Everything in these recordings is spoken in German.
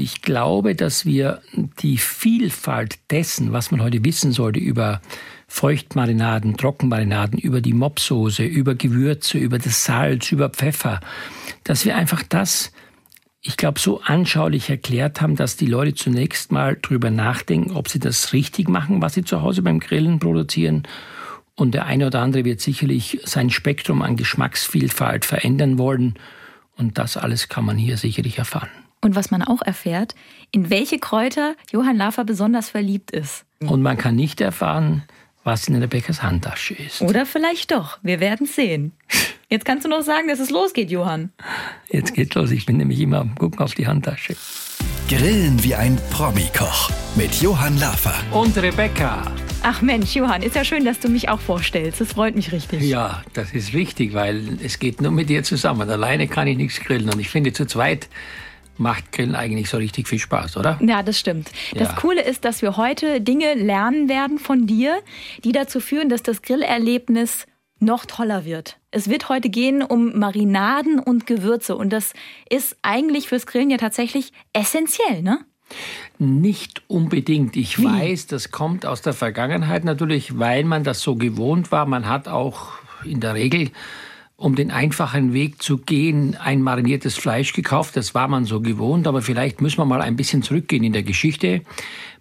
Ich glaube, dass wir die Vielfalt dessen, was man heute wissen sollte über Feuchtmarinaden, Trockenmarinaden, über die Mopsoße, über Gewürze, über das Salz, über Pfeffer, dass wir einfach das, ich glaube, so anschaulich erklärt haben, dass die Leute zunächst mal drüber nachdenken, ob sie das richtig machen, was sie zu Hause beim Grillen produzieren. Und der eine oder andere wird sicherlich sein Spektrum an Geschmacksvielfalt verändern wollen. Und das alles kann man hier sicherlich erfahren. Und was man auch erfährt, in welche Kräuter Johann Lafer besonders verliebt ist. Und man kann nicht erfahren, was in Rebekkas Handtasche ist. Oder vielleicht doch. Wir werden sehen. Jetzt kannst du noch sagen, dass es losgeht, Johann. Jetzt geht's los. Ich bin nämlich immer am Gucken auf die Handtasche. Grillen wie ein Promi-Koch mit Johann Lafer. Und Rebecca. Ach Mensch, Johann, ist ja schön, dass du mich auch vorstellst. Das freut mich richtig. Ja, das ist wichtig, weil es geht nur mit dir zusammen. Alleine kann ich nichts grillen. Und ich finde, zu zweit macht Grillen eigentlich so richtig viel Spaß, oder? Ja, das stimmt. Das ja. Coole ist, dass wir heute Dinge lernen werden von dir, die dazu führen, dass das Grillerlebnis noch toller wird. Es wird heute gehen um Marinaden und Gewürze und das ist eigentlich fürs Grillen ja tatsächlich essentiell, ne? Nicht unbedingt. Ich Wie? weiß, das kommt aus der Vergangenheit natürlich, weil man das so gewohnt war. Man hat auch in der Regel um den einfachen Weg zu gehen, ein mariniertes Fleisch gekauft. Das war man so gewohnt, aber vielleicht müssen wir mal ein bisschen zurückgehen in der Geschichte.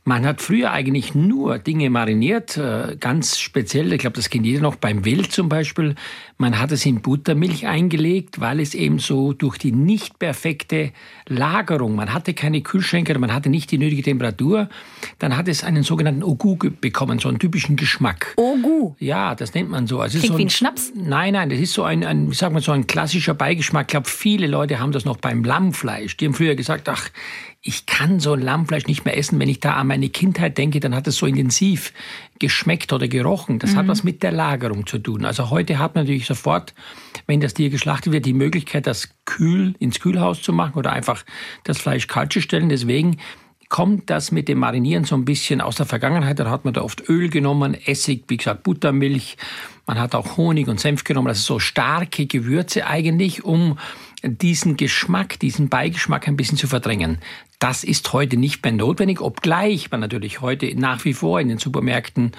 Man hat früher eigentlich nur Dinge mariniert, äh, ganz speziell, ich glaube, das kennt jeder noch beim Wild zum Beispiel. Man hat es in Buttermilch eingelegt, weil es eben so durch die nicht perfekte Lagerung, man hatte keine Kühlschränke, man hatte nicht die nötige Temperatur, dann hat es einen sogenannten Ogu bekommen, so einen typischen Geschmack. Ogu? Ja, das nennt man so. Also Klingt so ein, wie ein Schnaps? Nein, nein, das ist so ein, ein, wie sagt man, so ein klassischer Beigeschmack. Ich glaube, viele Leute haben das noch beim Lammfleisch. Die haben früher gesagt, ach, ich kann so ein Lammfleisch nicht mehr essen. Wenn ich da an meine Kindheit denke, dann hat es so intensiv geschmeckt oder gerochen. Das mhm. hat was mit der Lagerung zu tun. Also heute hat man natürlich sofort, wenn das Tier geschlachtet wird, die Möglichkeit, das kühl ins Kühlhaus zu machen oder einfach das Fleisch kalt zu stellen. Deswegen kommt das mit dem Marinieren so ein bisschen aus der Vergangenheit. Da hat man da oft Öl genommen, Essig, wie gesagt, Buttermilch. Man hat auch Honig und Senf genommen. Also so starke Gewürze eigentlich, um diesen Geschmack, diesen Beigeschmack ein bisschen zu verdrängen. Das ist heute nicht mehr notwendig, obgleich man natürlich heute nach wie vor in den Supermärkten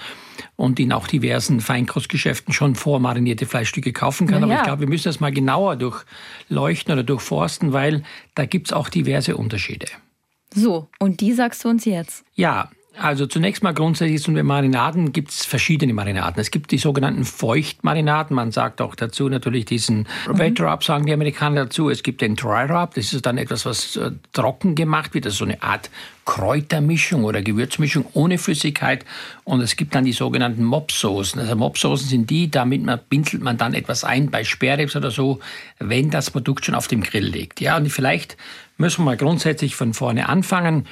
und in auch diversen Feinkostgeschäften schon vormarinierte Fleischstücke kaufen kann. Ja, Aber ich glaube, wir müssen das mal genauer durchleuchten oder durchforsten, weil da gibt es auch diverse Unterschiede. So, und die sagst du uns jetzt? Ja, also zunächst mal grundsätzlich zu den Marinaden gibt es verschiedene Marinaden. Es gibt die sogenannnen Feuchtmarinaden. Man sagt auch dazu natürlich diesen mhm. Wet Rub, sagen die Amerikaner dazu. Es gibt den Dry Rub. Das ist dann etwas, was äh, trocken gemacht wird. Das ist so eine Art Kräutermischung oder Gewürzmischung ohne Flüssigkeit. Und es gibt dann die sogenannten Mopsoßen. Also Mopsoßen sind die, damit man bindelt man dann etwas ein bei Sperrrebs oder so, wenn das Produkt schon auf dem Grill liegt. Ja, und vielleicht müssen wir mal grundsätzlich von vorne anfangen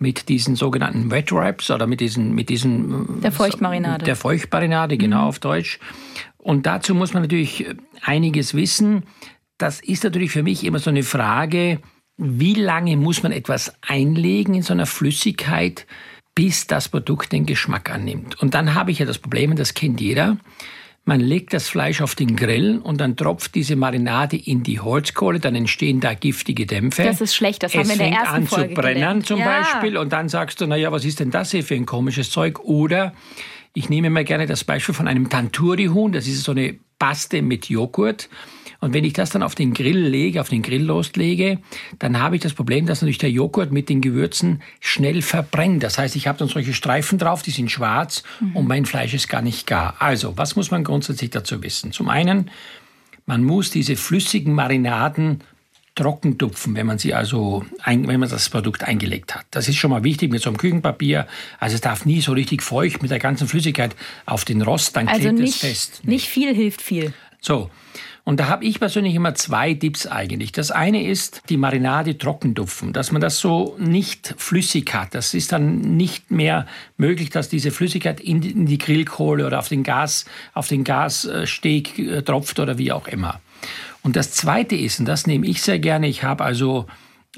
mit diesen sogenannten Wet Wraps oder mit diesen, mit diesen der Feuchtmarinade. Der Feuchtmarinade, genau mhm. auf Deutsch. Und dazu muss man natürlich einiges wissen. Das ist natürlich für mich immer so eine Frage, wie lange muss man etwas einlegen in so einer Flüssigkeit, bis das Produkt den Geschmack annimmt. Und dann habe ich ja das Problem, und das kennt jeder, man legt das Fleisch auf den Grill und dann tropft diese Marinade in die Holzkohle, dann entstehen da giftige Dämpfe. Das ist schlecht, das es haben wir in der ersten an Folge zu brennen zum ja. Beispiel und dann sagst du, naja, was ist denn das hier für ein komisches Zeug? Oder ich nehme mal gerne das Beispiel von einem Tanturi-Huhn, das ist so eine Paste mit Joghurt. Und wenn ich das dann auf den Grill lege, auf den Grill loslege, dann habe ich das Problem, dass natürlich der Joghurt mit den Gewürzen schnell verbrennt. Das heißt, ich habe dann solche Streifen drauf, die sind schwarz mhm. und mein Fleisch ist gar nicht gar. Also, was muss man grundsätzlich dazu wissen? Zum einen, man muss diese flüssigen Marinaden trocken tupfen, wenn man sie also, ein, wenn man das Produkt eingelegt hat. Das ist schon mal wichtig mit so einem Küchenpapier. Also es darf nie so richtig feucht mit der ganzen Flüssigkeit auf den Rost, dann also klebt nicht, es fest. Nicht viel hilft viel. So. Und da habe ich persönlich immer zwei Tipps eigentlich. Das eine ist die Marinade trocken tupfen, dass man das so nicht flüssig hat. Das ist dann nicht mehr möglich, dass diese Flüssigkeit in die Grillkohle oder auf den Gas, auf den Gassteg äh, tropft oder wie auch immer. Und das zweite ist, und das nehme ich sehr gerne, ich habe also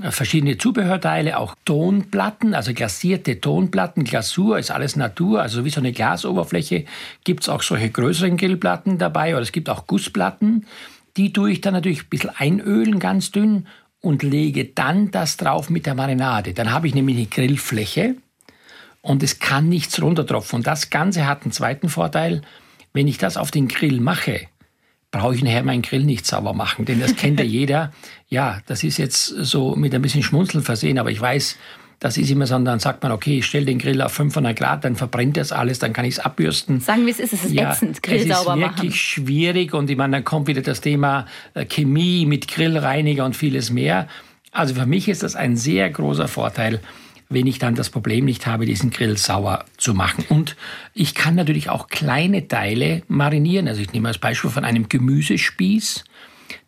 äh, verschiedene Zubehörteile, auch Tonplatten, also glasierte Tonplatten. Glasur ist alles Natur, also wie so eine Glasoberfläche gibt es auch solche größeren Grillplatten dabei oder es gibt auch Gussplatten. Die tue ich dann natürlich ein bisschen einölen, ganz dünn und lege dann das drauf mit der Marinade. Dann habe ich nämlich eine Grillfläche und es kann nichts runtertropfen. Und das Ganze hat einen zweiten Vorteil. Wenn ich das auf den Grill mache, brauche ich nachher meinen Grill nicht sauber machen, denn das kennt ja jeder. Ja, das ist jetzt so mit ein bisschen Schmunzeln versehen, aber ich weiß, das ist immer so, dann sagt man, okay, ich stelle den Grill auf 500 Grad, dann verbrennt das alles, dann kann ich es abbürsten. Sagen wir es ist, es ist ja, ätzend, Grill sauber machen. Es ist wirklich schwierig und ich meine, dann kommt wieder das Thema äh, Chemie mit Grillreiniger und vieles mehr. Also für mich ist das ein sehr großer Vorteil, wenn ich dann das Problem nicht habe, diesen Grill sauer zu machen. Und ich kann natürlich auch kleine Teile marinieren. Also ich nehme als Beispiel von einem Gemüsespieß.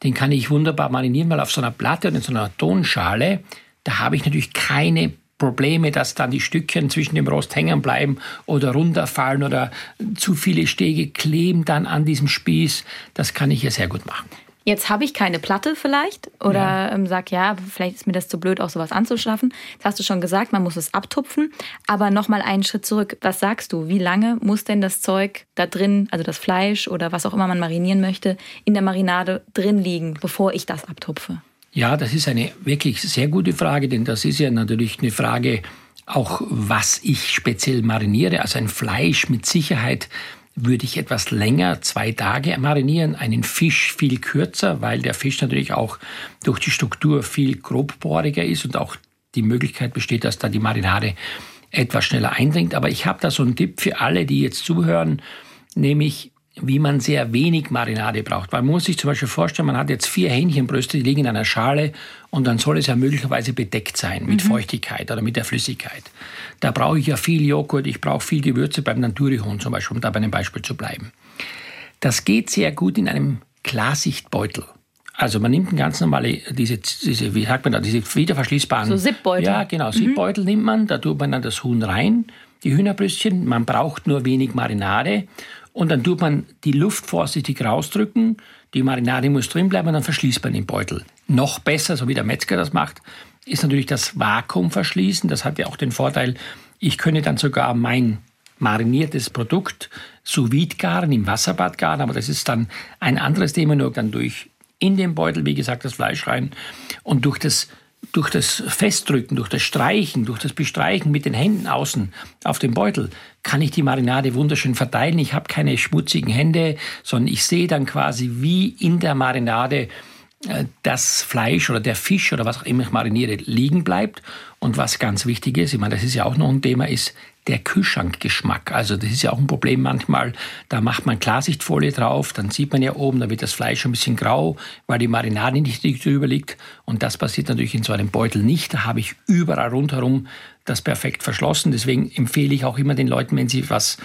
Den kann ich wunderbar marinieren, weil auf so einer Platte und in so einer Tonschale, da habe ich natürlich keine Probleme, dass dann die Stückchen zwischen dem Rost hängen bleiben oder runterfallen oder zu viele Stege kleben dann an diesem Spieß. Das kann ich ja sehr gut machen. Jetzt habe ich keine Platte vielleicht oder ja. Ähm, sag ja, vielleicht ist mir das zu blöd, auch sowas anzuschaffen. Das hast du schon gesagt, man muss es abtupfen. Aber nochmal einen Schritt zurück. Was sagst du? Wie lange muss denn das Zeug da drin, also das Fleisch oder was auch immer man marinieren möchte, in der Marinade drin liegen, bevor ich das abtupfe? Ja, das ist eine wirklich sehr gute Frage, denn das ist ja natürlich eine Frage auch, was ich speziell mariniere. Also ein Fleisch mit Sicherheit würde ich etwas länger, zwei Tage marinieren, einen Fisch viel kürzer, weil der Fisch natürlich auch durch die Struktur viel grobbohriger ist und auch die Möglichkeit besteht, dass da die Marinade etwas schneller eindringt. Aber ich habe da so einen Tipp für alle, die jetzt zuhören, nämlich wie man sehr wenig Marinade braucht. Weil man muss sich zum Beispiel vorstellen, man hat jetzt vier Hähnchenbrüste, die liegen in einer Schale und dann soll es ja möglicherweise bedeckt sein mit mhm. Feuchtigkeit oder mit der Flüssigkeit. Da brauche ich ja viel Joghurt, ich brauche viel Gewürze beim Naturihuhn zum Beispiel, um da bei einem Beispiel zu bleiben. Das geht sehr gut in einem Klarsichtbeutel. Also man nimmt ein ganz normale, diese, diese, wie sagt man da, diese wiederverschließbaren. So Zipbeutel. Ja, genau, Zipbeutel mhm. nimmt man, da tut man dann das Huhn rein, die Hühnerbrüstchen, man braucht nur wenig Marinade und dann tut man die Luft vorsichtig rausdrücken, die Marinade muss drin bleiben und dann verschließt man den Beutel. Noch besser, so wie der Metzger das macht, ist natürlich das Vakuum verschließen. Das hat ja auch den Vorteil, ich könnte dann sogar mein mariniertes Produkt sous vide garen, im Wasserbad garen, aber das ist dann ein anderes Thema, nur dann durch in den Beutel, wie gesagt, das Fleisch rein und durch das durch das Festdrücken, durch das Streichen, durch das Bestreichen mit den Händen außen auf dem Beutel kann ich die Marinade wunderschön verteilen. Ich habe keine schmutzigen Hände, sondern ich sehe dann quasi, wie in der Marinade das Fleisch oder der Fisch oder was auch immer ich mariniere liegen bleibt. Und was ganz wichtig ist, ich meine, das ist ja auch noch ein Thema, ist der Kühlschrankgeschmack. Also das ist ja auch ein Problem manchmal. Da macht man Klarsichtfolie drauf, dann sieht man ja oben, da wird das Fleisch ein bisschen grau, weil die Marinade nicht drüber liegt. Und das passiert natürlich in so einem Beutel nicht. Da habe ich überall rundherum das perfekt verschlossen. Deswegen empfehle ich auch immer den Leuten, wenn sie was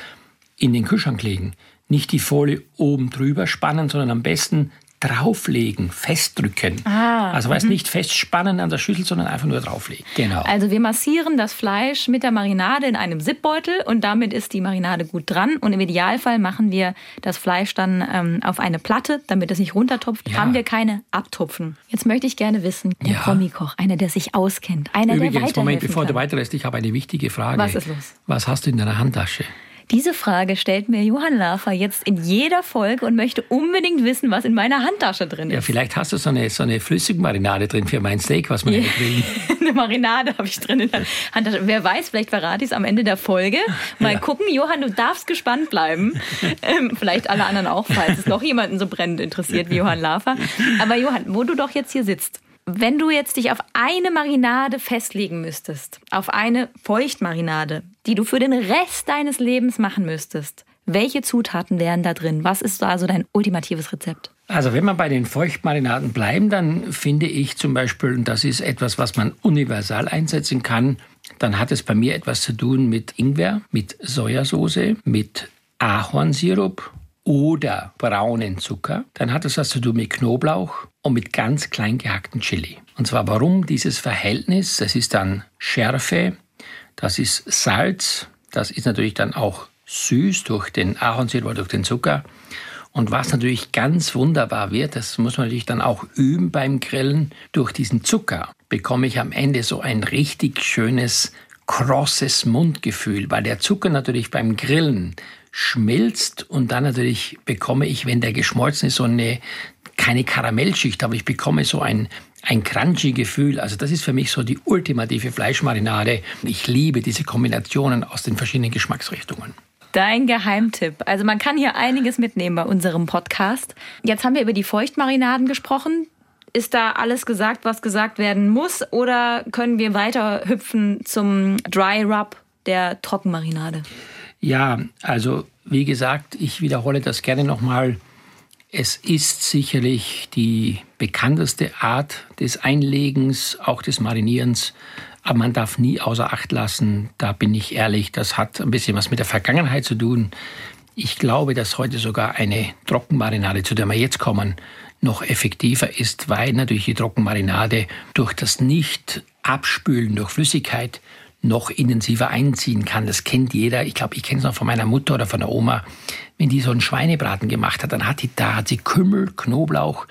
in den Kühlschrank legen, nicht die Folie oben drüber spannen, sondern am besten drauflegen, festdrücken. Ah, also weißt mhm. nicht festspannen an der Schüssel, sondern einfach nur drauflegen. Genau. Also wir massieren das Fleisch mit der Marinade in einem Zipbeutel und damit ist die Marinade gut dran. Und im Idealfall machen wir das Fleisch dann ähm, auf eine Platte, damit es nicht runtertupft. Ja. Haben wir keine Abtupfen. Jetzt möchte ich gerne wissen, der ja. Promi-Koch, einer, der sich auskennt, einer, Übrigens, der Moment, bevor kann. du weiterlässt, ich habe eine wichtige Frage. Was ist los? Was hast du in deiner Handtasche? Diese Frage stellt mir Johann Lafer jetzt in jeder Folge und möchte unbedingt wissen, was in meiner Handtasche drin ist. Ja, vielleicht hast du so eine, so eine Flüssigmarinade drin für mein Steak, was wir ja. kriegen. eine Marinade habe ich drin in der Handtasche. Wer weiß, vielleicht verrate ich es am Ende der Folge. Mal ja. gucken, Johann, du darfst gespannt bleiben. Ähm, vielleicht alle anderen auch, falls es noch jemanden so brennend interessiert wie Johann Lafer. Aber Johann, wo du doch jetzt hier sitzt, wenn du jetzt dich auf eine Marinade festlegen müsstest, auf eine Feuchtmarinade, die du für den Rest deines Lebens machen müsstest, welche Zutaten wären da drin? Was ist also dein ultimatives Rezept? Also wenn wir bei den Feuchtmarinaden bleiben, dann finde ich zum Beispiel, und das ist etwas, was man universal einsetzen kann, dann hat es bei mir etwas zu tun mit Ingwer, mit Sojasauce, mit Ahornsirup oder braunen Zucker. Dann hat es was zu tun mit Knoblauch und mit ganz klein gehackten Chili. Und zwar warum dieses Verhältnis? Das ist dann Schärfe, das ist Salz, das ist natürlich dann auch süß durch den Ahornsirup, durch den Zucker. Und was natürlich ganz wunderbar wird, das muss man natürlich dann auch üben beim Grillen, durch diesen Zucker bekomme ich am Ende so ein richtig schönes, krosses Mundgefühl, weil der Zucker natürlich beim Grillen schmilzt und dann natürlich bekomme ich, wenn der geschmolzen ist, so eine keine Karamellschicht, aber ich bekomme so ein ein crunchy Gefühl. Also das ist für mich so die ultimative Fleischmarinade. Ich liebe diese Kombinationen aus den verschiedenen Geschmacksrichtungen. Dein Geheimtipp. Also man kann hier einiges mitnehmen bei unserem Podcast. Jetzt haben wir über die Feuchtmarinaden gesprochen. Ist da alles gesagt, was gesagt werden muss? Oder können wir weiter hüpfen zum Dry Rub der Trockenmarinade? Ja, also wie gesagt, ich wiederhole das gerne nochmal. Es ist sicherlich die bekannteste Art des Einlegens, auch des Marinierens. Aber man darf nie außer Acht lassen, da bin ich ehrlich, das hat ein bisschen was mit der Vergangenheit zu tun. Ich glaube, dass heute sogar eine Trockenmarinade, zu der wir jetzt kommen, noch effektiver ist, weil natürlich die Trockenmarinade durch das Nicht-Abspülen durch Flüssigkeit noch intensiver einziehen kann. Das kennt jeder. Ich glaube, ich kenne es noch von meiner Mutter oder von der Oma. Wenn die so einen Schweinebraten gemacht hat, dann hat die da hat sie Kümmel, Knoblauch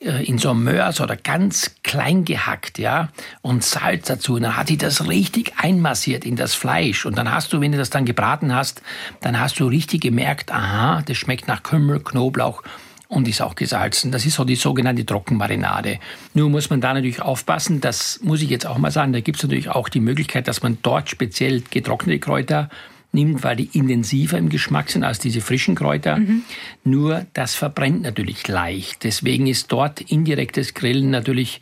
äh, in so einem Mörs oder ganz klein gehackt, ja, und Salz dazu. Und dann hat die das richtig einmassiert in das Fleisch. Und dann hast du, wenn du das dann gebraten hast, dann hast du richtig gemerkt, aha, das schmeckt nach Kümmel, Knoblauch und ist auch gesalzen. Das ist so die sogenannte Trockenmarinade. Nur muss man da natürlich aufpassen, das muss ich jetzt auch mal sagen, da gibt es natürlich auch die Möglichkeit, dass man dort speziell getrocknete Kräuter nimmt, weil die intensiver im Geschmack sind als diese frischen Kräuter. Mhm. Nur das verbrennt natürlich leicht. Deswegen ist dort indirektes Grillen natürlich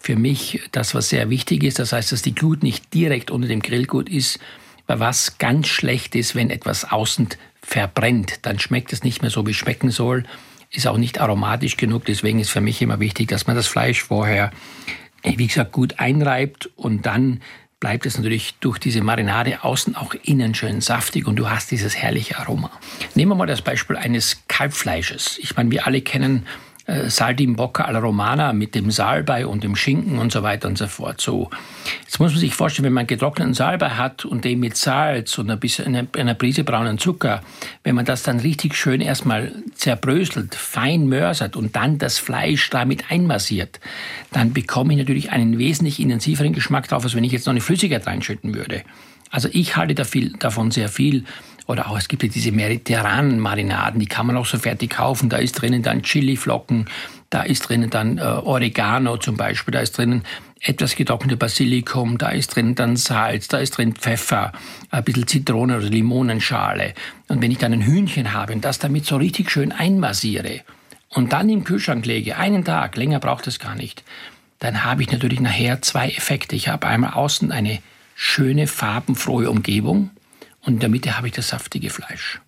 für mich das, was sehr wichtig ist. Das heißt, dass die Glut nicht direkt unter dem Grillgut ist, weil was ganz schlecht ist, wenn etwas außen verbrennt, dann schmeckt es nicht mehr so, wie es schmecken soll ist auch nicht aromatisch genug. Deswegen ist für mich immer wichtig, dass man das Fleisch vorher, wie gesagt, gut einreibt und dann bleibt es natürlich durch diese Marinade außen auch innen schön saftig und du hast dieses herrliche Aroma. Nehmen wir mal das Beispiel eines Kalbfleisches. Ich meine, wir alle kennen äh, Saltimbocca alla Romana mit dem Salbei und dem Schinken und so weiter und so fort. So, jetzt muss man sich vorstellen, wenn man getrockneten Salbei hat und den mit Salz und ein bisschen einer, einer Prise braunen Zucker, wenn man das dann richtig schön erstmal zerbröselt, fein mörsert und dann das Fleisch damit einmassiert, dann bekomme ich natürlich einen wesentlich intensiveren Geschmack drauf, als wenn ich jetzt noch eine Flüssigkeit reinschütten würde. Also ich halte da viel, davon sehr viel. Oder auch es gibt ja diese mediterranen Marinaden, die kann man auch so fertig kaufen. Da ist drinnen dann Chiliflocken, da ist drinnen dann äh, Oregano zum Beispiel, da ist drinnen etwas getrocknete Basilikum, da ist drinnen dann Salz, da ist drin Pfeffer, ein bisschen Zitrone oder Limonenschale. Und wenn ich dann ein Hühnchen habe und das damit so richtig schön einmassiere und dann im Kühlschrank lege, einen Tag, länger braucht es gar nicht, dann habe ich natürlich nachher zwei Effekte. Ich habe einmal außen eine schöne, farbenfrohe Umgebung und in der Mitte habe ich das saftige Fleisch.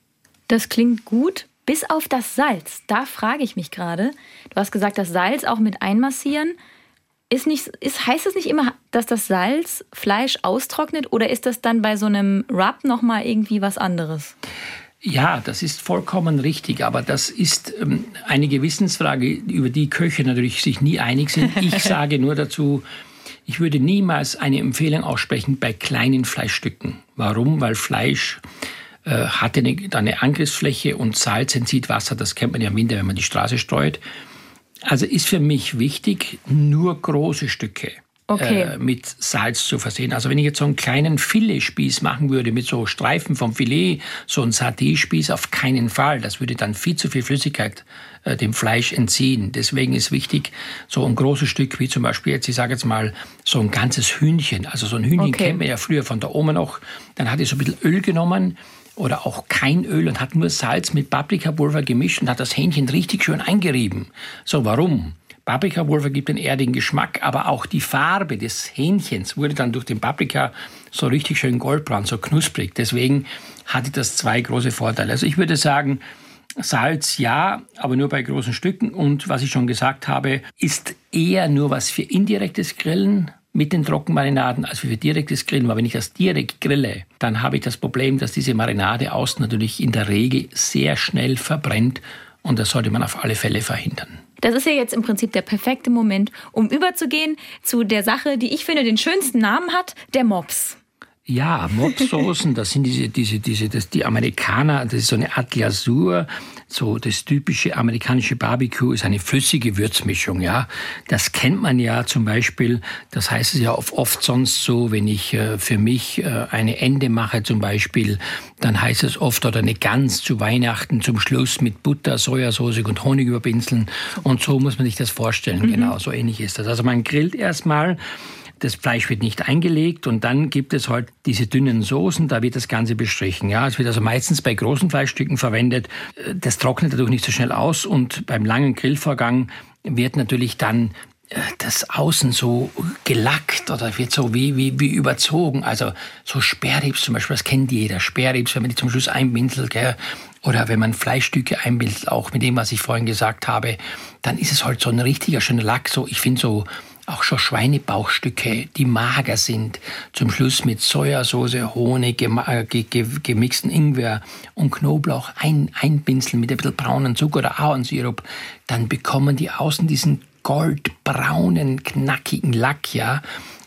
Das klingt gut, bis auf das Salz. Da frage ich mich gerade. Du hast gesagt, das Salz auch mit einmassieren. Ist nicht, ist, heißt es nicht immer, dass das Salz Fleisch austrocknet oder ist das dann bei so einem Rub nochmal irgendwie was anderes? Ja, das ist vollkommen richtig, aber das ist ähm, eine Gewissensfrage, über die Köche natürlich sich nie einig sind. Ich sage nur dazu, ich würde niemals eine Empfehlung aussprechen bei kleinen Fleischstücken. Warum? Weil Fleisch äh, hat eine, eine Angriffsfläche und Salz entzieht Wasser. Das kennt man ja im Winter, wenn man die Straße streut. Also ist für mich wichtig, nur große Stücke okay. äh, mit Salz zu versehen. Also wenn ich jetzt so einen kleinen Filetspieß machen würde mit so Streifen vom Filet, so ein Saté-Spieß, auf keinen Fall. Das würde dann viel zu viel Flüssigkeit äh, dem Fleisch entziehen. Deswegen ist wichtig, so ein großes Stück wie zum Beispiel jetzt, ich sage jetzt mal, so ein ganzes Hühnchen. Also so ein Hühnchen okay. kennt man ja früher von der Oma noch. Dann hat ich so ein bisschen Öl genommen, oder auch kein Öl und hat nur Salz mit Paprikapulver gemischt und hat das Hähnchen richtig schön eingerieben. So, warum? Paprikapulver gibt den erdigen Geschmack, aber auch die Farbe des Hähnchens wurde dann durch den Paprika so richtig schön goldbraun, so knusprig. Deswegen hatte das zwei große Vorteile. Also ich würde sagen, Salz ja, aber nur bei großen Stücken. Und was ich schon gesagt habe, ist eher nur was für indirektes Grillen mit den Trockenmarinaden als für direktes Grillen. Weil wenn ich das direkt grille, dann habe ich das Problem, dass diese Marinade außen natürlich in der Regel sehr schnell verbrennt. Und das sollte man auf alle Fälle verhindern. Das ist ja jetzt im Prinzip der perfekte Moment, um überzugehen zu der Sache, die ich finde den schönsten Namen hat, der Mops. Ja, Mopsoßen, das sind diese, diese, diese, das, die Amerikaner, das ist so eine Art Glasur, so das typische amerikanische Barbecue ist eine flüssige Würzmischung, ja. Das kennt man ja zum Beispiel, das heißt es ja oft sonst so, wenn ich äh, für mich äh, eine Ende mache zum Beispiel, dann heißt es oft oder eine Gans zu Weihnachten zum Schluss mit Butter, Sojasauce und Honig überpinseln und so muss man sich das vorstellen, mhm. genau, so ähnlich ist das. Also man grillt erstmal, das Fleisch wird nicht eingelegt und dann gibt es halt diese dünnen Soßen, da wird das Ganze bestrichen. Ja, es wird also meistens bei großen Fleischstücken verwendet. Das trocknet dadurch nicht so schnell aus und beim langen Grillvorgang wird natürlich dann äh, das Außen so gelackt oder wird so wie, wie, wie überzogen. Also so Sperrribs zum Beispiel, das kennt jeder. Sperrribs, wenn man die zum Schluss einbinselt, gell? oder wenn man Fleischstücke einbindet, auch mit dem, was ich vorhin gesagt habe, dann ist es halt so ein richtiger schöner Lack. So, ich finde so auch schon Schweinebauchstücke, die mager sind, zum Schluss mit Sojasauce, Honig, äh, gemixten Ingwer und Knoblauch ein, einbinzeln mit ein bisschen braunen Zucker oder Ahornsirup, dann bekommen die außen diesen goldbraunen, knackigen Lack, ja.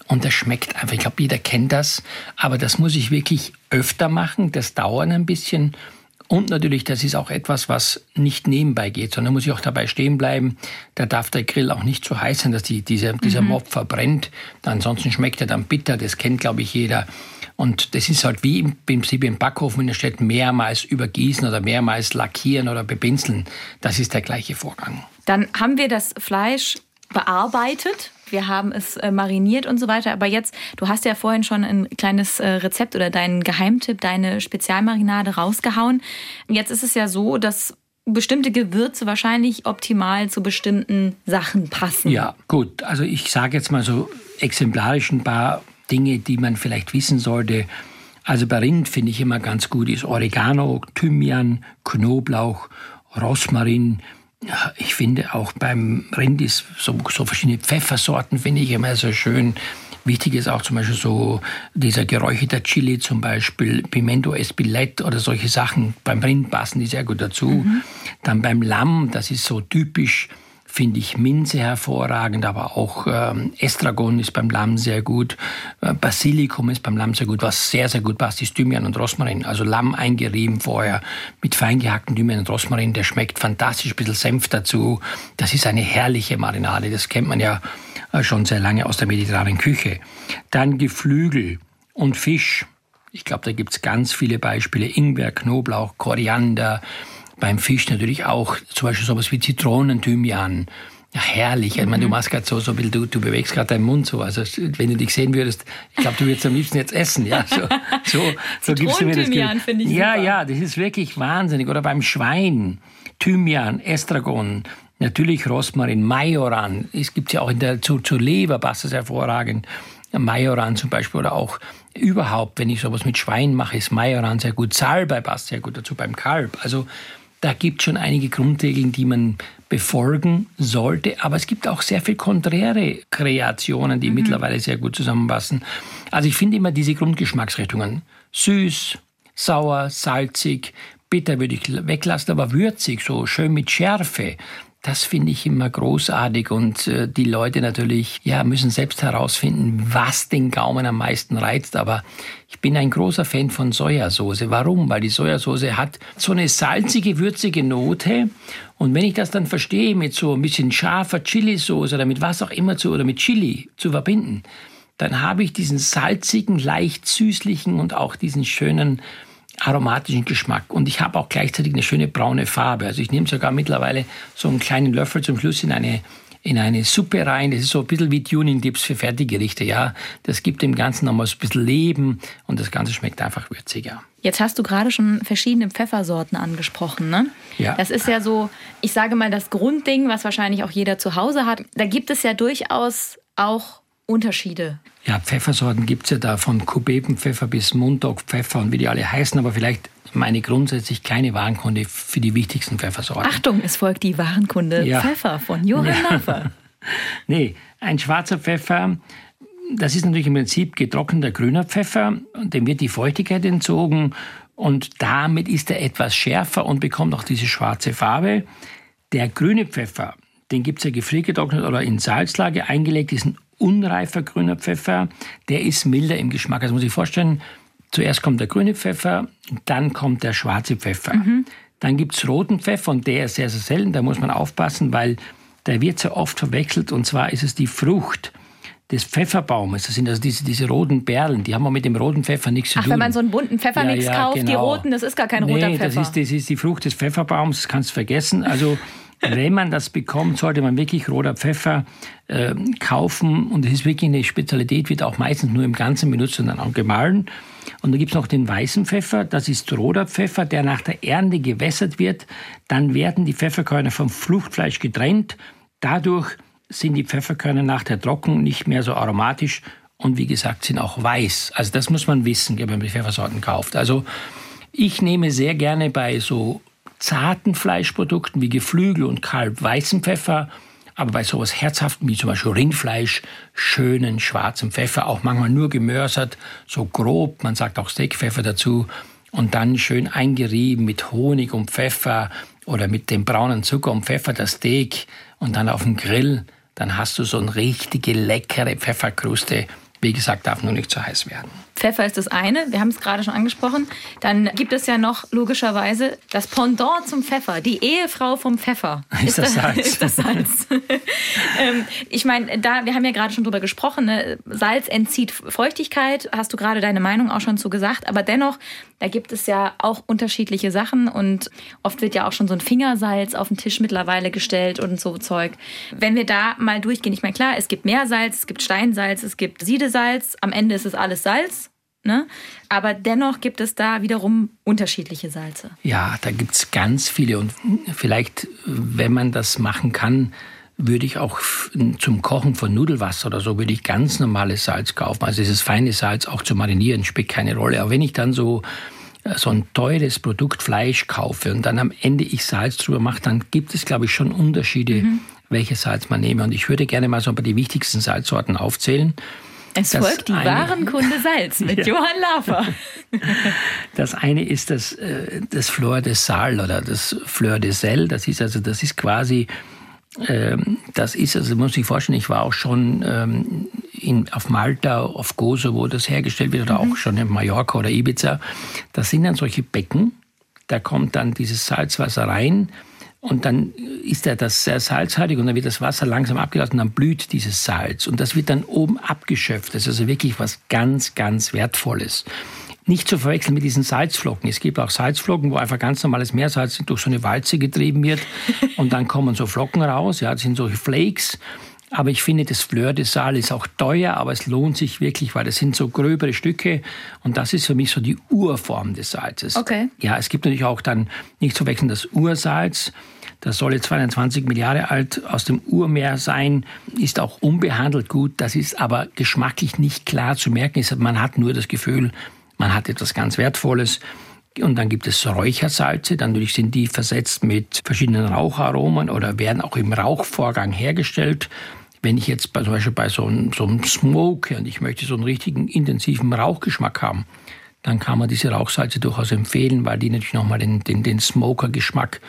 Und das schmeckt einfach. Ich glaube, jeder kennt das. Aber das muss ich wirklich öfter machen. Das dauert ein bisschen. Und natürlich, das ist auch etwas, was nicht nebenbei geht, sondern muss ich auch dabei stehen bleiben. Da darf der Grill auch nicht zu heiß sein, dass die, diese, dieser mhm. Mob verbrennt. Ansonsten schmeckt er dann bitter, das kennt, glaube ich, jeder. Und das ist halt wie im Prinzip im Backofen in der Stadt mehrmals übergießen oder mehrmals lackieren oder bepinseln. Das ist der gleiche Vorgang. Dann haben wir das Fleisch bearbeitet wir haben es äh, mariniert und so weiter. Aber jetzt, du hast ja vorhin schon ein kleines äh, Rezept oder deinen Geheimtipp, deine Spezialmarinade rausgehauen. Jetzt ist es ja so, dass bestimmte Gewürze wahrscheinlich optimal zu bestimmten Sachen passen. Ja, gut. Also ich sage jetzt mal so exemplarisch ein paar Dinge, die man vielleicht wissen sollte. Also bei Rind finde ich immer ganz gut ist Oregano, Thymian, Knoblauch, Rosmarin, ich finde auch beim Rind ist so, so verschiedene Pfeffersorten finde ich immer so schön. Wichtig ist auch zum Beispiel so dieser geräucherte Chili zum Beispiel, Pimento Espilette oder solche Sachen. Beim Rind passen die sehr gut dazu. Mhm. Dann beim Lamm, das ist so typisch finde ich Minze hervorragend, aber auch ähm, Estragon ist beim Lamm sehr gut, äh, Basilikum ist beim Lamm sehr gut, was sehr, sehr gut passt, ist Thymian und Rosmarin. Also Lamm eingerieben vorher mit fein gehackten Thymian und Rosmarin, der schmeckt fantastisch, ein bisschen Senf dazu. Das ist eine herrliche Marinade, das kennt man ja äh, schon sehr lange aus der mediterranen Küche. Dann Geflügel und Fisch. Ich glaube, da gibt es ganz viele Beispiele. Ingwer, Knoblauch, Koriander, beim Fisch natürlich auch zum Beispiel sowas wie Zitronen, Thymian. Ja, herrlich. Ich meine, du mhm. machst gerade so, so ein du, du bewegst gerade deinen Mund so. Also, wenn du dich sehen würdest, ich glaube, du würdest am liebsten jetzt essen, ja. So, so, so gibst du mir das finde ich Ja, super. ja, das ist wirklich wahnsinnig. Oder beim Schwein. Thymian, Estragon, natürlich Rosmarin, Majoran. Es gibt ja auch in der, zu, zur Leber passt das hervorragend. Majoran zum Beispiel oder auch überhaupt, wenn ich sowas mit Schwein mache, ist Majoran sehr gut. Salbei passt sehr gut dazu beim Kalb. Also, da gibt es schon einige Grundregeln, die man befolgen sollte. Aber es gibt auch sehr viel konträre Kreationen, die mhm. mittlerweile sehr gut zusammenpassen. Also ich finde immer diese Grundgeschmacksrichtungen. Süß, sauer, salzig, bitter würde ich weglassen, aber würzig, so schön mit Schärfe. Das finde ich immer großartig und äh, die Leute natürlich ja müssen selbst herausfinden, was den Gaumen am meisten reizt. Aber ich bin ein großer Fan von Sojasauce. Warum? Weil die Sojasauce hat so eine salzige, würzige Note und wenn ich das dann verstehe, mit so ein bisschen scharfer Chilisauce oder mit was auch immer zu oder mit Chili zu verbinden, dann habe ich diesen salzigen, leicht süßlichen und auch diesen schönen aromatischen Geschmack. Und ich habe auch gleichzeitig eine schöne braune Farbe. Also ich nehme sogar mittlerweile so einen kleinen Löffel zum Schluss in eine in eine Suppe rein. Das ist so ein bisschen wie Tuning-Dips für Fertiggerichte, ja. Das gibt dem Ganzen nochmal so ein bisschen Leben und das Ganze schmeckt einfach würziger. Jetzt hast du gerade schon verschiedene Pfeffersorten angesprochen, ne? Ja. Das ist ja so, ich sage mal, das Grundding, was wahrscheinlich auch jeder zu Hause hat. Da gibt es ja durchaus auch Unterschiede? Ja, Pfeffersorten gibt es ja da von Kubebenpfeffer bis Mundok-Pfeffer und wie die alle heißen, aber vielleicht meine grundsätzlich kleine Warenkunde für die wichtigsten Pfeffersorten. Achtung, es folgt die Warenkunde ja. Pfeffer von Johann ja. Nee, ein schwarzer Pfeffer, das ist natürlich im Prinzip getrockneter grüner Pfeffer, dem wird die Feuchtigkeit entzogen und damit ist er etwas schärfer und bekommt auch diese schwarze Farbe. Der grüne Pfeffer, den gibt es ja gefriergetrocknet oder in Salzlage eingelegt, ist ein unreifer grüner Pfeffer, der ist milder im Geschmack. Also muss ich vorstellen, zuerst kommt der grüne Pfeffer, dann kommt der schwarze Pfeffer. Mhm. Dann gibt es roten Pfeffer und der ist sehr, sehr selten. Da muss man aufpassen, weil der wird sehr oft verwechselt. Und zwar ist es die Frucht des Pfefferbaumes. Das sind also diese, diese roten Berlen, die haben auch mit dem roten Pfeffer nichts zu Ach, tun. wenn man so einen bunten Pfeffermix ja, ja, kauft, genau. die roten, das ist gar kein nee, roter Pfeffer. Das ist, das ist die Frucht des Pfefferbaums, das kannst du vergessen. Also wenn man das bekommt, sollte man wirklich roter Pfeffer äh, kaufen. Und es ist wirklich eine Spezialität, wird auch meistens nur im Ganzen benutzt und dann auch gemahlen. Und dann gibt es noch den weißen Pfeffer, das ist roter Pfeffer, der nach der Ernte gewässert wird. Dann werden die Pfefferkörner vom Fruchtfleisch getrennt. Dadurch sind die Pfefferkörner nach der Trocknung nicht mehr so aromatisch und wie gesagt sind auch weiß. Also das muss man wissen, wenn man die Pfeffersorten kauft. Also ich nehme sehr gerne bei so zarten Fleischprodukten wie Geflügel und Kalb weißen Pfeffer, aber bei sowas herzhaften wie zum Beispiel Rindfleisch schönen schwarzen Pfeffer, auch manchmal nur gemörsert, so grob, man sagt auch Steakpfeffer dazu und dann schön eingerieben mit Honig und Pfeffer oder mit dem braunen Zucker und Pfeffer das Steak und dann auf dem Grill, dann hast du so eine richtige leckere Pfefferkruste. Wie gesagt, darf nur nicht zu heiß werden. Pfeffer ist das eine, wir haben es gerade schon angesprochen. Dann gibt es ja noch logischerweise das Pendant zum Pfeffer, die Ehefrau vom Pfeffer. Ist, das Salz? Ist das Salz. ähm, ich meine, da wir haben ja gerade schon drüber gesprochen, ne? Salz entzieht Feuchtigkeit, hast du gerade deine Meinung auch schon zu gesagt, aber dennoch, da gibt es ja auch unterschiedliche Sachen und oft wird ja auch schon so ein Fingersalz auf den Tisch mittlerweile gestellt und so Zeug. Wenn wir da mal durchgehen, ich meine, klar, es gibt Meersalz, es gibt Steinsalz, es gibt Siedesalz, am Ende ist es alles Salz Ne? Aber dennoch gibt es da wiederum unterschiedliche Salze. Ja, da gibt es ganz viele. Und vielleicht, wenn man das machen kann, würde ich auch zum Kochen von Nudelwasser oder so, würde ich ganz normales Salz kaufen. Also dieses feine Salz auch zu marinieren spielt keine Rolle. Aber wenn ich dann so äh, so ein teures Produkt Fleisch kaufe und dann am Ende ich Salz drüber mache, dann gibt es, glaube ich, schon Unterschiede, mhm. welches Salz man nehme. Und ich würde gerne mal so ein paar die wichtigsten Salzsorten aufzählen. Es das folgt die eine, Warenkunde Salz mit ja. Johann Lafer. Das eine ist das, äh, das Fleur de Sal oder das Fleur de Sel. Das ist also, das ist quasi, ähm, das ist, also muss ich vorstellen, ich war auch schon ähm, in, auf Malta, auf Gozo, wo das hergestellt wird, oder mhm. auch schon in Mallorca oder Ibiza. Das sind dann solche Becken, da kommt dann dieses Salzwasser rein und dann ist er das sehr salzhaltig und dann wird das Wasser langsam abgelassen und dann blüht dieses Salz. Und das wird dann oben abgeschöpft. Das ist also wirklich was ganz, ganz Wertvolles. Nicht zu verwechseln mit diesen Salzflocken. Es gibt auch Salzflocken, wo einfach ganz normales Meersalz durch so eine Walze getrieben wird und dann kommen so Flocken raus. Ja, das sind solche Flakes. Aber ich finde, das Fleur de Sal ist auch teuer, aber es lohnt sich wirklich, weil das sind so gröbere Stücke und das ist für mich so die Urform des Salzes. Okay. Ja, es gibt natürlich auch dann nicht zu verwechseln das Ursalz. Das soll jetzt 22 Jahre alt aus dem Urmeer sein, ist auch unbehandelt gut. Das ist aber geschmacklich nicht klar zu merken. Man hat nur das Gefühl, man hat etwas ganz Wertvolles. Und dann gibt es Räuchersalze, dann sind die versetzt mit verschiedenen Raucharomen oder werden auch im Rauchvorgang hergestellt. Wenn ich jetzt zum Beispiel bei so einem, so einem Smoke und ich möchte so einen richtigen intensiven Rauchgeschmack haben, dann kann man diese Rauchsalze durchaus empfehlen, weil die natürlich nochmal den, den, den Smoker-Geschmack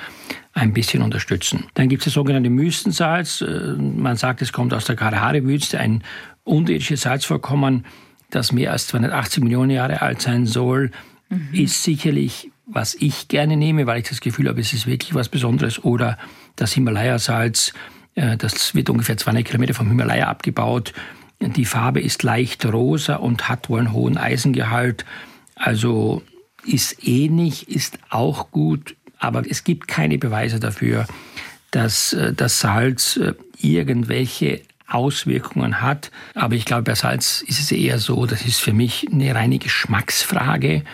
ein bisschen unterstützen. Dann gibt es das sogenannte Müstensalz. Äh, man sagt, es kommt aus der Kalahari-Wüste, ein unterirdisches Salzvorkommen, das mehr als 280 Millionen Jahre alt sein soll, mhm. ist sicherlich, was ich gerne nehme, weil ich das Gefühl habe, es ist wirklich was Besonderes. Oder das Himalaya-Salz, äh, das wird ungefähr 200 Kilometer vom Himalaya abgebaut. Die Farbe ist leicht rosa und hat wohl einen hohen Eisengehalt. Also ist ähnlich, ist auch gut, aber es gibt keine Beweise dafür, dass äh, das Salz äh, irgendwelche Auswirkungen hat. Aber ich glaube, bei Salz ist es eher so, das ist für mich eine reine Geschmacksfrage.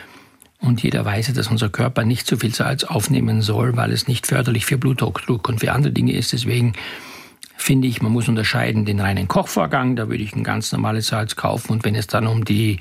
Und jeder weiß, dass unser Körper nicht so viel Salz aufnehmen soll, weil es nicht förderlich für Bluthochdruck und für andere Dinge ist. Deswegen finde ich, man muss unterscheiden den reinen Kochvorgang. Da würde ich ein ganz normales Salz kaufen. Und wenn es dann um die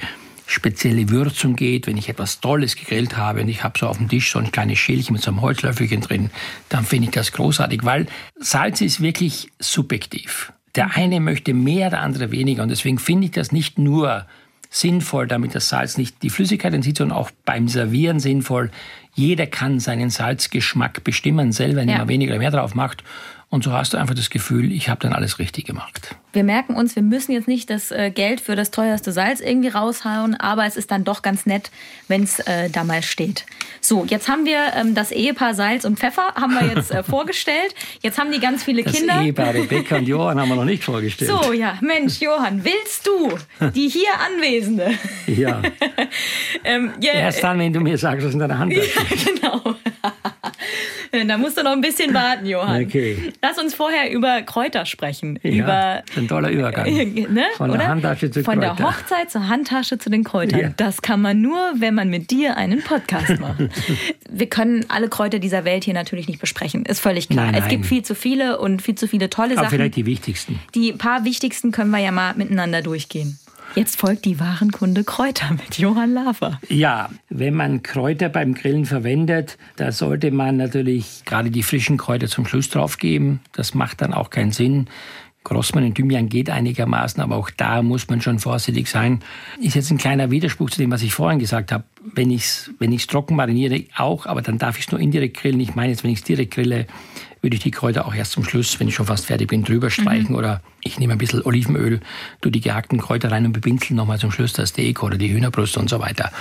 spezielle Würzung geht, wenn ich etwas Tolles gegrillt habe und ich habe so auf dem Tisch so ein kleines Schälchen mit so einem Holzlöffelchen drin, dann finde ich das großartig, weil Salz ist wirklich subjektiv. Der eine möchte mehr, der andere weniger und deswegen finde ich das nicht nur sinnvoll, damit das Salz nicht die Flüssigkeit entzieht, sondern auch beim Servieren sinnvoll. Jeder kann seinen Salzgeschmack bestimmen, selber, wenn ja. man weniger oder mehr drauf macht. Und so hast du einfach das Gefühl, ich habe dann alles richtig gemacht. Wir merken uns, wir müssen jetzt nicht das äh, Geld für das teuerste Salz irgendwie raushauen, aber es ist dann doch ganz nett, wenn es äh, da mal steht. So, jetzt haben wir ähm, das Ehepaar Salz und Pfeffer haben wir jetzt äh, vorgestellt. Jetzt haben die ganz viele das Kinder. Das Ehepaar Rebecca und Johann haben wir noch nicht vorgestellt. So, ja, Mensch, Johann, willst du, die hier Anwesende? Ja. ähm, yeah, Erst dann, wenn du mir sagst, was in deiner Hand ist. Ja, genau. da musst du noch ein bisschen warten, Johann. Okay. Lass uns vorher über Kräuter sprechen. Ja, über, ein toller Übergang. Ne? Von Oder? der Handtasche zu Von Kräuter. der Hochzeit zur Handtasche zu den Kräutern. Ja. Das kann man nur, wenn man mit dir einen Podcast macht. Wir können alle Kräuter dieser Welt hier natürlich nicht besprechen. Ist völlig klar. Nein, es nein. gibt viel zu viele und viel zu viele tolle Aber Sachen. vielleicht die wichtigsten. Die paar wichtigsten können wir ja mal miteinander durchgehen. Jetzt folgt die Warenkunde Kräuter mit Johann Lafer. Ja, wenn man Kräuter beim Grillen verwendet, da sollte man natürlich gerade die frischen Kräuter zum Schluss drauf geben. Das macht dann auch keinen Sinn. Grossmann und Thymian geht einigermaßen, aber auch da muss man schon vorsichtig sein. Ist jetzt ein kleiner Widerspruch zu dem, was ich vorhin gesagt habe. Wenn ich es wenn ich's trocken mariniere, auch, aber dann darf ich es nur indirekt grillen. Ich meine jetzt, wenn ich es direkt grille, würde ich die Kräuter auch erst zum Schluss, wenn ich schon fast fertig bin, drüber streichen. Mhm. Oder ich nehme ein bisschen Olivenöl, tue die gehackten Kräuter rein und bepinseln nochmal zum Schluss das Steak oder die Hühnerbrust und so weiter.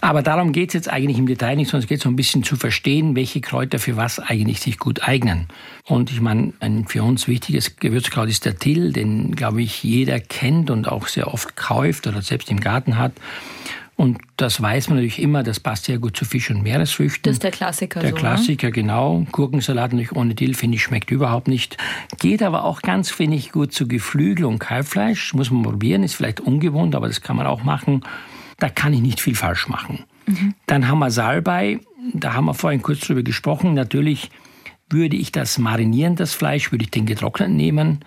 Aber darum geht es jetzt eigentlich im Detail nicht, sondern es geht so ein bisschen zu verstehen, welche Kräuter für was eigentlich sich gut eignen. Und ich meine, ein für uns wichtiges Gewürzkraut ist der Till, den, glaube ich, jeder kennt und auch sehr oft kauft oder selbst im Garten hat. Und das weiß man natürlich immer, das passt sehr gut zu Fisch- und Meeresfrüchten. Das ist der Klassiker. Der so, Klassiker, ne? genau. Gurkensalat natürlich ohne Dill, finde ich, schmeckt überhaupt nicht. Geht aber auch ganz, finde ich, gut zu Geflügel und Kalbfleisch. Muss man probieren, ist vielleicht ungewohnt, aber das kann man auch machen. Da kann ich nicht viel falsch machen. Mhm. Dann haben wir Salbei. Da haben wir vorhin kurz drüber gesprochen. Natürlich würde ich das marinieren, das Fleisch, würde ich den getrocknet nehmen.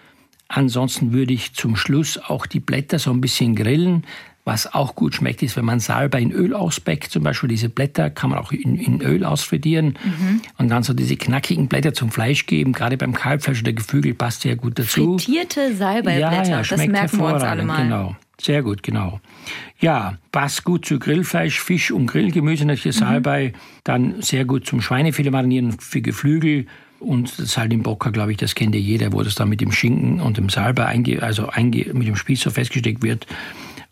Ansonsten würde ich zum Schluss auch die Blätter so ein bisschen grillen. Was auch gut schmeckt, ist, wenn man Salbei in Öl ausbeckt. Zum Beispiel diese Blätter kann man auch in, in Öl ausfrittieren. Mhm. Und dann so diese knackigen Blätter zum Fleisch geben. Gerade beim Kalbfleisch oder Geflügel passt sehr gut dazu. Frittierte Salbeiblätter, ja, ja, das merken wir uns alle mal. Genau. Sehr gut, genau. Ja, passt gut zu Grillfleisch, Fisch und Grillgemüse, natürlich Salbei. Mhm. Dann sehr gut zum Schweinefilet marinieren für Geflügel. Und das Saldimbocker, glaube ich, das kennt ja jeder, wo das dann mit dem Schinken und dem Salbei einge, also einge, mit dem Spieß so festgesteckt wird.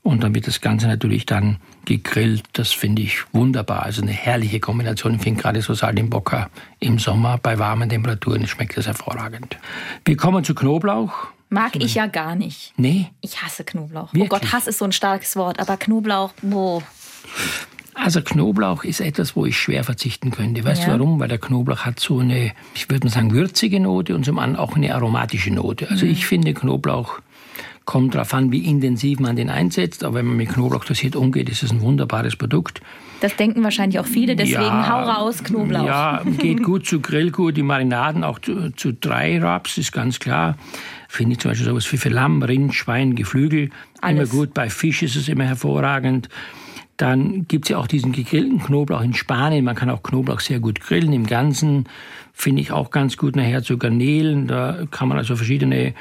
Und dann wird das Ganze natürlich dann gegrillt. Das finde ich wunderbar. Also eine herrliche Kombination. Ich finde gerade so Saldimbocker im Sommer bei warmen Temperaturen schmeckt das hervorragend. Wir kommen zu Knoblauch. Mag ich ja gar nicht. Nee? Ich hasse Knoblauch. Wirklich? Oh Gott, Hass ist so ein starkes Wort, aber Knoblauch, boah. Also Knoblauch ist etwas, wo ich schwer verzichten könnte. Weißt Ja. du warum? Weil der Knoblauch hat so eine, ich würde mal sagen, würzige Note und zum anderen auch eine aromatische Note. Also ich finde Knoblauch kommt darauf an, wie intensiv man den einsetzt. Aber wenn man mit Knoblauch dosiert umgeht, ist es ein wunderbares Produkt. Das denken wahrscheinlich auch viele, deswegen Ja, hau raus, Knoblauch. Ja, geht gut zu Grillgut, die Marinaden auch zu, zu drei Raps, ist ganz klar. Finde ich zum Beispiel sowas wie für Lamm, Rind, Schwein, Geflügel. Alles. Immer gut. Bei Fisch ist es immer hervorragend. Dann gibt es ja auch diesen gegrillten Knoblauch in Spanien. Man kann auch Knoblauch sehr gut grillen. Im Ganzen finde ich auch ganz gut nachher zu Garnelen. Da kann man also verschiedene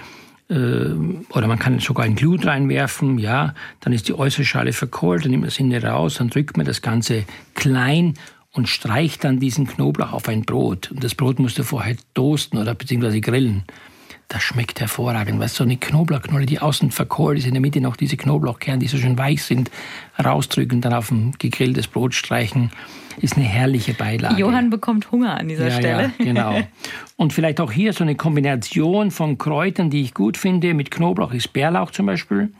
oder man kann sogar ein Glut reinwerfen, ja, dann ist die äußere Schale verkohlt, dann nimmt man das Innere raus, dann drückt man das Ganze klein und streicht dann diesen Knoblauch auf ein Brot. Und das Brot musst du vorher toasten oder beziehungsweise grillen. Das schmeckt hervorragend. Weißt du, so eine Knoblauchknolle, die außen verkohlt ist, in der Mitte noch diese Knoblauchkerne, die so schön weich sind, rausdrücken, dann auf ein gegrilltes Brot streichen, ist eine herrliche Beilage. Johann bekommt Hunger an dieser Ja, Stelle. ja, genau. Und vielleicht auch hier so eine Kombination von Kräutern, die ich gut finde. Mit Knoblauch ist Bärlauch zum Beispiel.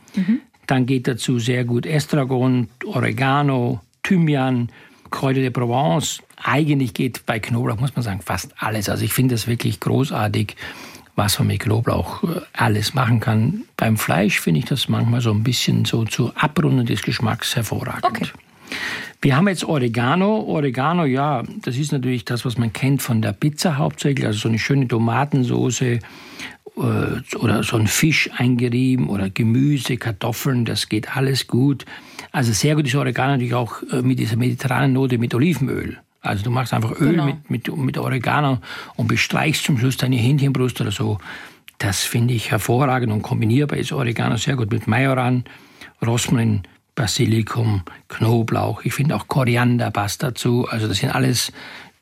Dann geht dazu sehr gut Estragon, Oregano, Thymian, Kräuter de Provence. Eigentlich geht bei Knoblauch, muss man sagen, fast alles. Also ich finde das wirklich großartig, was man mit Knoblauch äh, alles machen kann. Beim Fleisch finde ich das manchmal so ein bisschen so zur Abrundung des Geschmacks hervorragend. Okay. Wir haben jetzt Oregano. Oregano, ja, das ist natürlich das, was man kennt von der Pizza hauptsächlich. Also so eine schöne Tomatensoße äh, oder so ein Fisch eingerieben oder Gemüse, Kartoffeln, das geht alles gut. Also sehr gut ist Oregano natürlich auch äh, mit dieser mediterranen Note mit Olivenöl. Also du machst einfach Öl Genau. mit, mit, mit Oregano und bestreichst zum Schluss deine Hähnchenbrust oder so. Das finde ich hervorragend und kombinierbar ist Oregano sehr gut mit Majoran, Rosmarin, Basilikum, Knoblauch. Ich finde auch Koriander passt dazu. Also das sind alles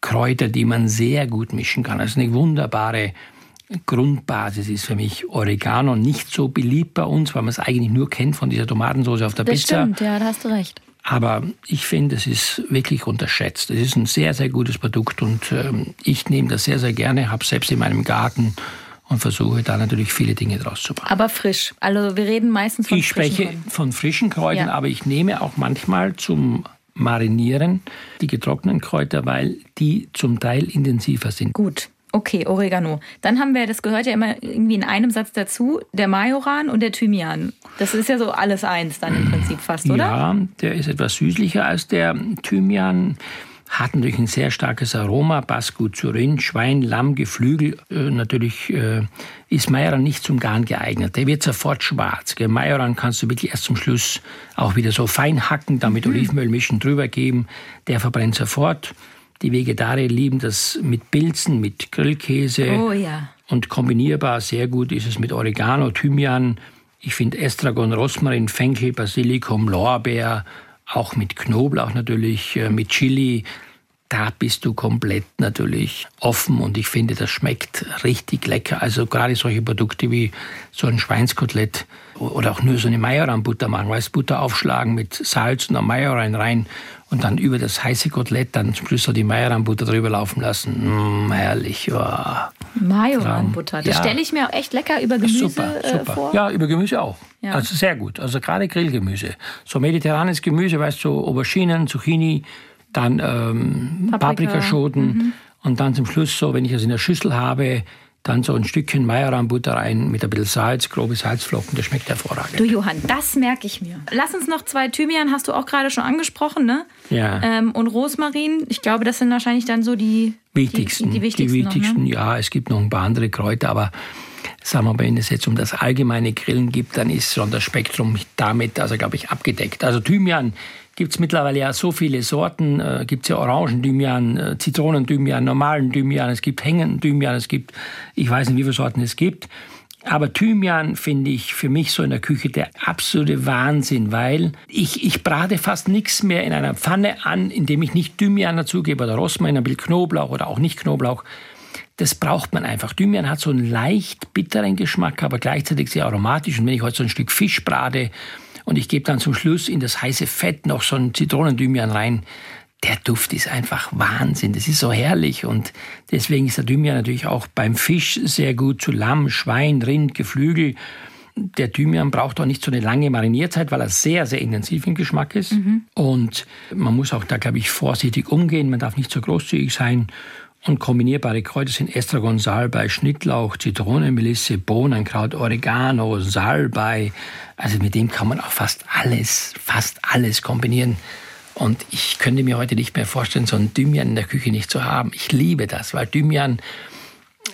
Kräuter, die man sehr gut mischen kann. Also eine wunderbare Grundbasis ist für mich Oregano nicht so beliebt bei uns, weil man es eigentlich nur kennt von dieser Tomatensauce auf der das Pizza. Stimmt, ja, da hast du recht. Aber ich finde, es ist wirklich unterschätzt. Es ist ein sehr, sehr gutes Produkt und ähm, ich nehme das sehr, sehr gerne, habe selbst in meinem Garten und versuche da natürlich viele Dinge draus zu machen. Aber frisch. Also wir reden meistens von Ich spreche frischen von frischen Kräutern, Ja. aber ich nehme auch manchmal zum Marinieren die getrockneten Kräuter, weil die zum Teil intensiver sind. Gut. Okay, Oregano. Dann haben wir, das gehört ja immer irgendwie in einem Satz dazu, der Majoran und der Thymian. Das ist ja so alles eins dann im Prinzip fast, oder? Ja, der ist etwas süßlicher als der Thymian. Hat natürlich ein sehr starkes Aroma, passt gut zu Rind, Schwein, Lamm, Geflügel. Äh, natürlich äh, ist Majoran nicht zum Garen geeignet. Der wird sofort schwarz. Gell? Majoran kannst du wirklich erst zum Schluss auch wieder so fein hacken, dann mit Mhm. Olivenöl mischen, drüber geben. Der verbrennt sofort. Die Vegetarier lieben das mit Pilzen, mit Grillkäse. Oh ja. Und kombinierbar sehr gut ist es mit Oregano, Thymian. Ich finde Estragon, Rosmarin, Fenchel, Basilikum, Lorbeer, auch mit Knoblauch natürlich, äh, mit Chili. Da bist du komplett natürlich offen und ich finde, das schmeckt richtig lecker. Also gerade solche Produkte wie so ein Schweinskotelett oder auch nur so eine Majoran-Butter machen. Weißt, Butter aufschlagen mit Salz und dann Majoran rein und dann über das heiße Kotelett dann zum Schluss so die Majoran-Butter drüber laufen lassen. Mm, herrlich, ja. Majoran-Butter. Das Ja. stelle ich mir auch echt lecker über Gemüse Super, äh, super. vor. Ja, über Gemüse auch. Ja. Also sehr gut. Also gerade Grillgemüse. So mediterranes Gemüse, weißt du, so Auberginen, Zucchini, dann ähm, Paprika. Paprikaschoten und dann zum Schluss so, wenn ich das in der Schüssel habe, dann so ein Stückchen Majoran-Butter rein mit ein bisschen Salz, grobe Salzflocken, das schmeckt hervorragend. Du Johann, das merke ich mir. Lass uns noch zwei Thymian, hast du auch gerade schon angesprochen, ne? Ja. Ähm, und Rosmarin, ich glaube, das sind wahrscheinlich dann so die wichtigsten. Die, die wichtigsten, wichtigsten, Noch, ne? ja, es gibt noch ein paar andere Kräuter, aber sagen wir mal, wenn es jetzt um das allgemeine Grillen gibt, dann ist schon das Spektrum damit, also glaube ich, abgedeckt. Also Thymian gibt es mittlerweile ja so viele Sorten. Äh, gibt es ja Orangen-Thymian, äh, Zitronen-Thymian, normalen Thymian, es gibt hängenden Thymian, es gibt, ich weiß nicht, wie viele Sorten es gibt. Aber Thymian finde ich für mich so in der Küche der absolute Wahnsinn, weil ich, ich brate fast nichts mehr in einer Pfanne an, indem ich nicht Thymian dazugebe oder Rosmarin, ein bisschen Knoblauch oder auch nicht Knoblauch. Das braucht man einfach. Thymian hat so einen leicht bitteren Geschmack, aber gleichzeitig sehr aromatisch. Und wenn ich heute so ein Stück Fisch brate und ich gebe dann zum Schluss in das heiße Fett noch so einen Zitronenthymian rein, der Duft ist einfach Wahnsinn. Das ist so herrlich und deswegen ist der Thymian natürlich auch beim Fisch sehr gut zu Lamm, Schwein, Rind, Geflügel. Der Thymian braucht auch nicht so eine lange Marinierzeit, weil er sehr, sehr intensiv im Geschmack ist. Und man muss auch da, glaube ich, vorsichtig umgehen. Man darf nicht so großzügig sein. Und kombinierbare Kräuter sind Estragon, Salbei, Schnittlauch, Zitronenmelisse, Bohnenkraut, Oregano, Salbei. Also mit dem kann man auch fast alles, fast alles kombinieren. Und ich könnte mir heute nicht mehr vorstellen, so einen Thymian in der Küche nicht zu haben. Ich liebe das, weil Thymian,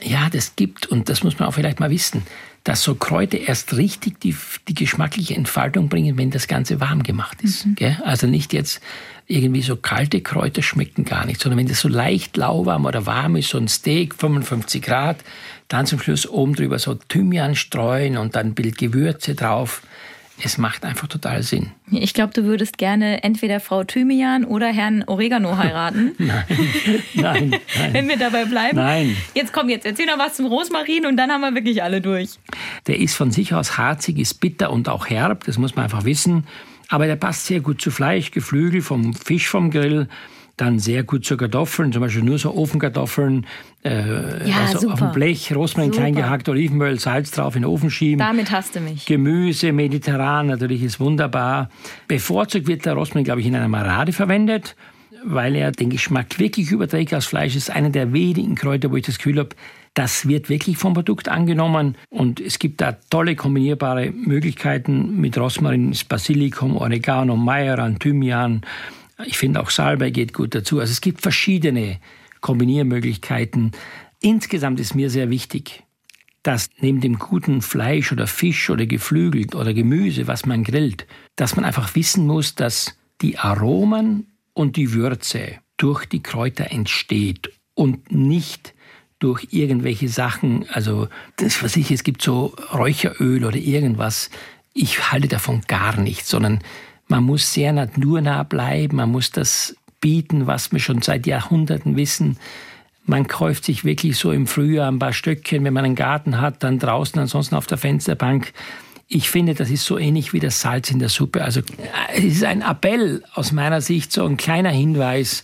ja, das gibt, und das muss man auch vielleicht mal wissen, dass so Kräuter erst richtig die, die geschmackliche Entfaltung bringen, wenn das Ganze warm gemacht ist. Gell? Also nicht jetzt irgendwie so kalte Kräuter schmecken gar nicht, sondern wenn das so leicht lauwarm oder warm ist, so ein Steak, 55 Grad, dann zum Schluss oben drüber so Thymian streuen und dann ein Bild Gewürze drauf. Es macht einfach total Sinn. Ich glaube, du würdest gerne entweder Frau Thymian oder Herrn Oregano heiraten. Nein, nein, Wenn nein. wir dabei bleiben. Nein. Jetzt komm, jetzt erzähl noch was zum Rosmarin und dann haben wir wirklich alle durch. Der ist von sich aus harzig, ist bitter und auch herb, das muss man einfach wissen. Aber der passt sehr gut zu Fleisch, Geflügel, vom Fisch vom Grill. Dann sehr gut zu Kartoffeln, zum Beispiel nur so Ofenkartoffeln, äh, Ja, also super. auf dem Blech, Rosmarin klein gehackt, Olivenöl, Salz drauf, in den Ofen schieben. Damit hast du mich. Gemüse, mediterran natürlich ist wunderbar. Bevorzugt wird der Rosmarin, glaube ich, in einer Marade verwendet, weil er den Geschmack wirklich überträgt als Fleisch. ist einer der wenigen Kräuter, wo ich das Gefühl habe, das wird wirklich vom Produkt angenommen. Und es gibt da tolle kombinierbare Möglichkeiten. Mit Rosmarin Basilikum, Oregano, Majoran, Thymian. Ich finde auch Salbei geht gut dazu. Also es gibt verschiedene Kombiniermöglichkeiten. Insgesamt ist mir sehr wichtig, dass neben dem guten Fleisch oder Fisch oder Geflügel oder Gemüse, was man grillt, dass man einfach wissen muss, dass die Aromen und die Würze durch die Kräuter entsteht und nicht durch irgendwelche Sachen, also das was ich, es gibt so Räucheröl oder irgendwas. Ich halte davon gar nichts, sondern man muss sehr naturnah bleiben, man muss das bieten, was wir schon seit Jahrhunderten wissen. Man kauft sich wirklich so im Frühjahr ein paar Stöckchen, wenn man einen Garten hat, dann draußen, ansonsten auf der Fensterbank. Ich finde, das ist so ähnlich wie das Salz in der Suppe. Also es ist ein Appell aus meiner Sicht, so ein kleiner Hinweis.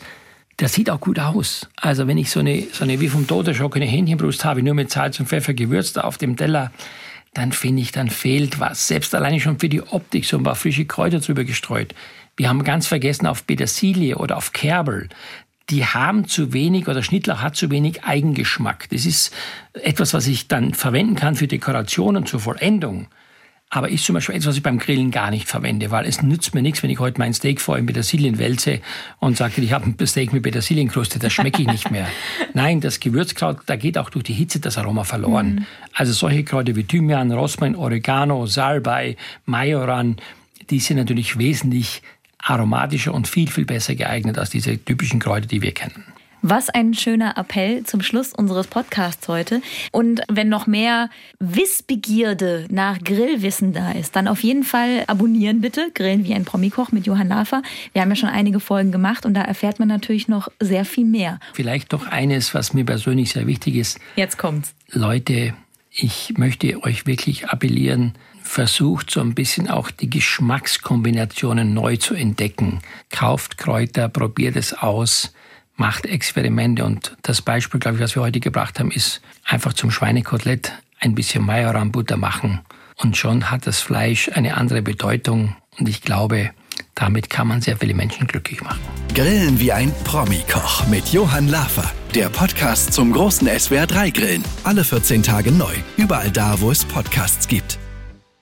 Das sieht auch gut aus. Also wenn ich so eine, so eine wie vom Todeschock eine Hähnchenbrust habe, nur mit Salz und Pfeffer gewürzt auf dem Teller, dann finde ich, dann fehlt was. Selbst alleine schon für die Optik so ein paar frische Kräuter drüber gestreut. Wir haben ganz vergessen auf Petersilie oder auf Kerbel. Die haben zu wenig oder Schnittlauch hat zu wenig Eigengeschmack. Das ist etwas, was ich dann verwenden kann für Dekoration und zur Vollendung. Aber ist zum Beispiel etwas, was ich beim Grillen gar nicht verwende, weil es nützt mir nichts, wenn ich heute mein Steak vor in Petersilien wälze und sage, ich habe ein Steak mit Petersilienkruste, das schmecke ich nicht mehr. Nein, das Gewürzkraut, da geht auch durch die Hitze das Aroma verloren. Mhm. Also solche Kräuter wie Thymian, Rosmarin, Oregano, Salbei, Majoran, die sind natürlich wesentlich aromatischer und viel, viel besser geeignet als diese typischen Kräuter, die wir kennen. Was ein schöner Appell zum Schluss unseres Podcasts heute. Und wenn noch mehr Wissbegierde nach Grillwissen da ist, dann auf jeden Fall abonnieren bitte. Grillen wie ein Promikoch mit Johann Lafer. Wir haben ja schon einige Folgen gemacht und da erfährt man natürlich noch sehr viel mehr. Vielleicht noch eines, was mir persönlich sehr wichtig ist. Jetzt kommt's. Leute, ich möchte euch wirklich appellieren, versucht so ein bisschen auch die Geschmackskombinationen neu zu entdecken. Kauft Kräuter, probiert es aus macht Experimente. Und das Beispiel, glaube ich, was wir heute gebracht haben, ist einfach zum Schweinekotelett ein bisschen Majoranbutter machen. Und schon hat das Fleisch eine andere Bedeutung. Und ich glaube, damit kann man sehr viele Menschen glücklich machen. Grillen wie ein Promi-Koch mit Johann Lafer. Der Podcast zum großen SWR3-Grillen. Alle 14 Tage neu. Überall da, wo es Podcasts gibt.